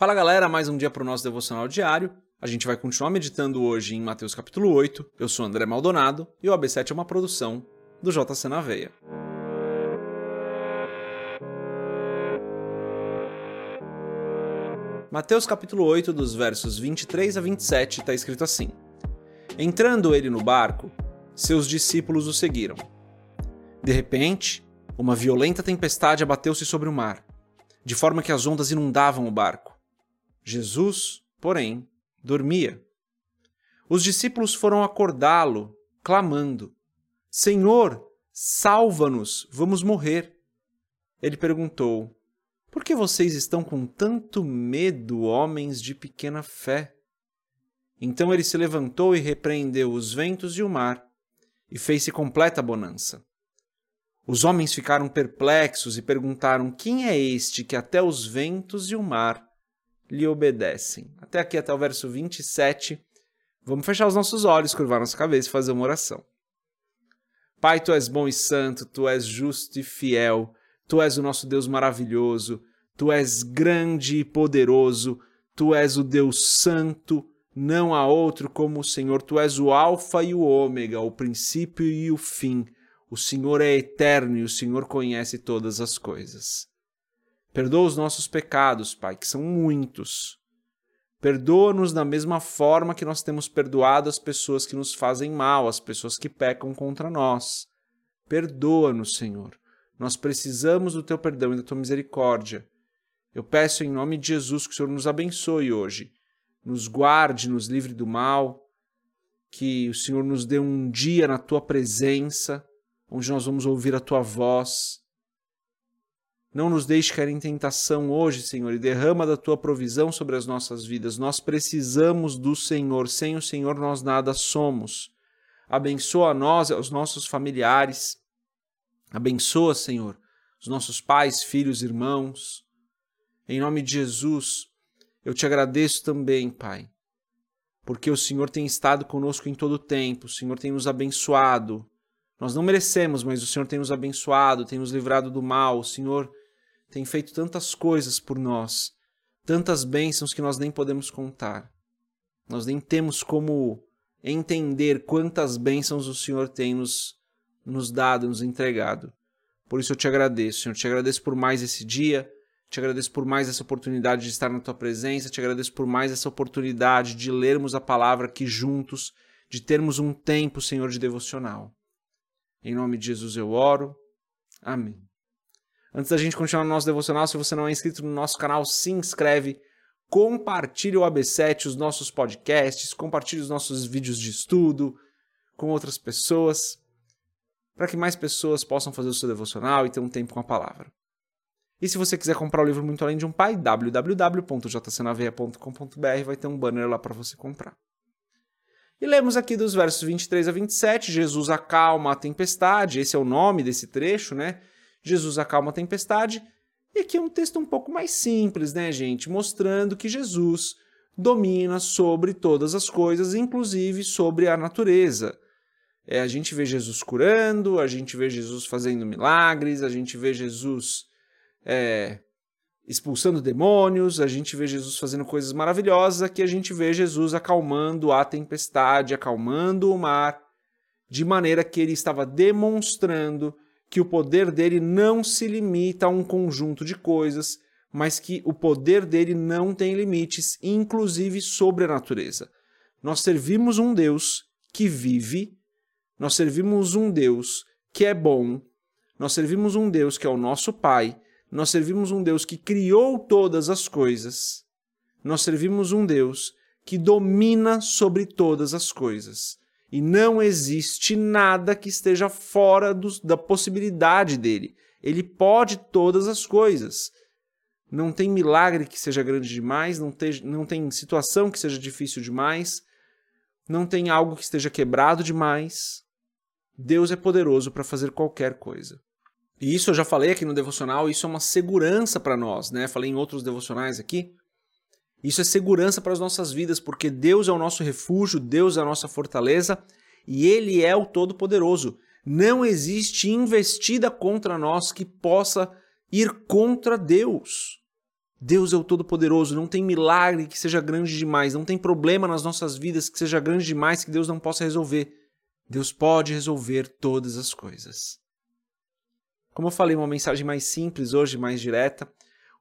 Fala galera, mais um dia para o nosso devocional diário. A gente vai continuar meditando hoje em Mateus capítulo 8. Eu sou André Maldonado e o AB7 é uma produção do JC na Veia. Mateus capítulo 8, dos versos 23 a 27, está escrito assim: Entrando ele no barco, seus discípulos o seguiram. De repente, uma violenta tempestade abateu-se sobre o mar, de forma que as ondas inundavam o barco. Jesus, porém, dormia. Os discípulos foram acordá-lo, clamando: Senhor, salva-nos, vamos morrer. Ele perguntou: Por que vocês estão com tanto medo, homens de pequena fé? Então ele se levantou e repreendeu os ventos e o mar, e fez-se completa bonança. Os homens ficaram perplexos e perguntaram: Quem é este que até os ventos e o mar lhe obedecem. Até aqui, até o verso 27. Vamos fechar os nossos olhos, curvar nossa cabeça e fazer uma oração. Pai, tu és bom e santo, tu és justo e fiel, tu és o nosso Deus maravilhoso, tu és grande e poderoso, tu és o Deus santo, não há outro como o Senhor, tu és o Alfa e o Ômega, o princípio e o fim. O Senhor é eterno e o Senhor conhece todas as coisas. Perdoa os nossos pecados, Pai, que são muitos. Perdoa-nos da mesma forma que nós temos perdoado as pessoas que nos fazem mal, as pessoas que pecam contra nós. Perdoa-nos, Senhor. Nós precisamos do teu perdão e da tua misericórdia. Eu peço em nome de Jesus que o Senhor nos abençoe hoje, nos guarde, nos livre do mal, que o Senhor nos dê um dia na tua presença, onde nós vamos ouvir a tua voz não nos deixe cair em tentação hoje, Senhor, e derrama da tua provisão sobre as nossas vidas. Nós precisamos do Senhor. Sem o Senhor nós nada somos. Abençoa nós e aos nossos familiares. Abençoa, Senhor, os nossos pais, filhos, irmãos. Em nome de Jesus, eu te agradeço também, Pai, porque o Senhor tem estado conosco em todo o tempo, o Senhor tem nos abençoado. Nós não merecemos, mas o Senhor tem nos abençoado, tem nos livrado do mal, o Senhor tem feito tantas coisas por nós, tantas bênçãos que nós nem podemos contar. Nós nem temos como entender quantas bênçãos o Senhor tem nos, nos dado, nos entregado. Por isso eu te agradeço, Senhor. Te agradeço por mais esse dia, te agradeço por mais essa oportunidade de estar na tua presença, te agradeço por mais essa oportunidade de lermos a palavra aqui juntos, de termos um tempo, Senhor, de devocional. Em nome de Jesus eu oro. Amém. Antes da gente continuar no nosso devocional, se você não é inscrito no nosso canal, se inscreve, compartilhe o AB7, os nossos podcasts, compartilhe os nossos vídeos de estudo com outras pessoas, para que mais pessoas possam fazer o seu devocional e ter um tempo com a palavra. E se você quiser comprar o livro Muito Além de um Pai, www.jcnaveia.com.br vai ter um banner lá para você comprar. E lemos aqui dos versos 23 a 27, Jesus acalma a tempestade, esse é o nome desse trecho, né? Jesus acalma a tempestade. E aqui é um texto um pouco mais simples, né, gente? Mostrando que Jesus domina sobre todas as coisas, inclusive sobre a natureza. É, a gente vê Jesus curando, a gente vê Jesus fazendo milagres, a gente vê Jesus é, expulsando demônios, a gente vê Jesus fazendo coisas maravilhosas, aqui a gente vê Jesus acalmando a tempestade, acalmando o mar, de maneira que ele estava demonstrando que o poder dele não se limita a um conjunto de coisas, mas que o poder dele não tem limites, inclusive sobre a natureza. Nós servimos um Deus que vive, nós servimos um Deus que é bom, nós servimos um Deus que é o nosso Pai, nós servimos um Deus que criou todas as coisas, nós servimos um Deus que domina sobre todas as coisas. E não existe nada que esteja fora do, da possibilidade dele. Ele pode todas as coisas. Não tem milagre que seja grande demais, não, te, não tem situação que seja difícil demais, não tem algo que esteja quebrado demais. Deus é poderoso para fazer qualquer coisa. E isso eu já falei aqui no devocional, isso é uma segurança para nós, né? Falei em outros devocionais aqui. Isso é segurança para as nossas vidas, porque Deus é o nosso refúgio, Deus é a nossa fortaleza e Ele é o Todo-Poderoso. Não existe investida contra nós que possa ir contra Deus. Deus é o Todo-Poderoso, não tem milagre que seja grande demais, não tem problema nas nossas vidas que seja grande demais que Deus não possa resolver. Deus pode resolver todas as coisas. Como eu falei, uma mensagem mais simples hoje, mais direta,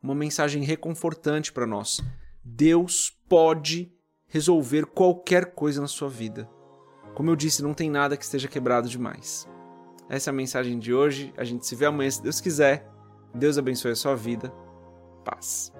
uma mensagem reconfortante para nós. Deus pode resolver qualquer coisa na sua vida. Como eu disse, não tem nada que esteja quebrado demais. Essa é a mensagem de hoje. A gente se vê amanhã, se Deus quiser. Deus abençoe a sua vida. Paz.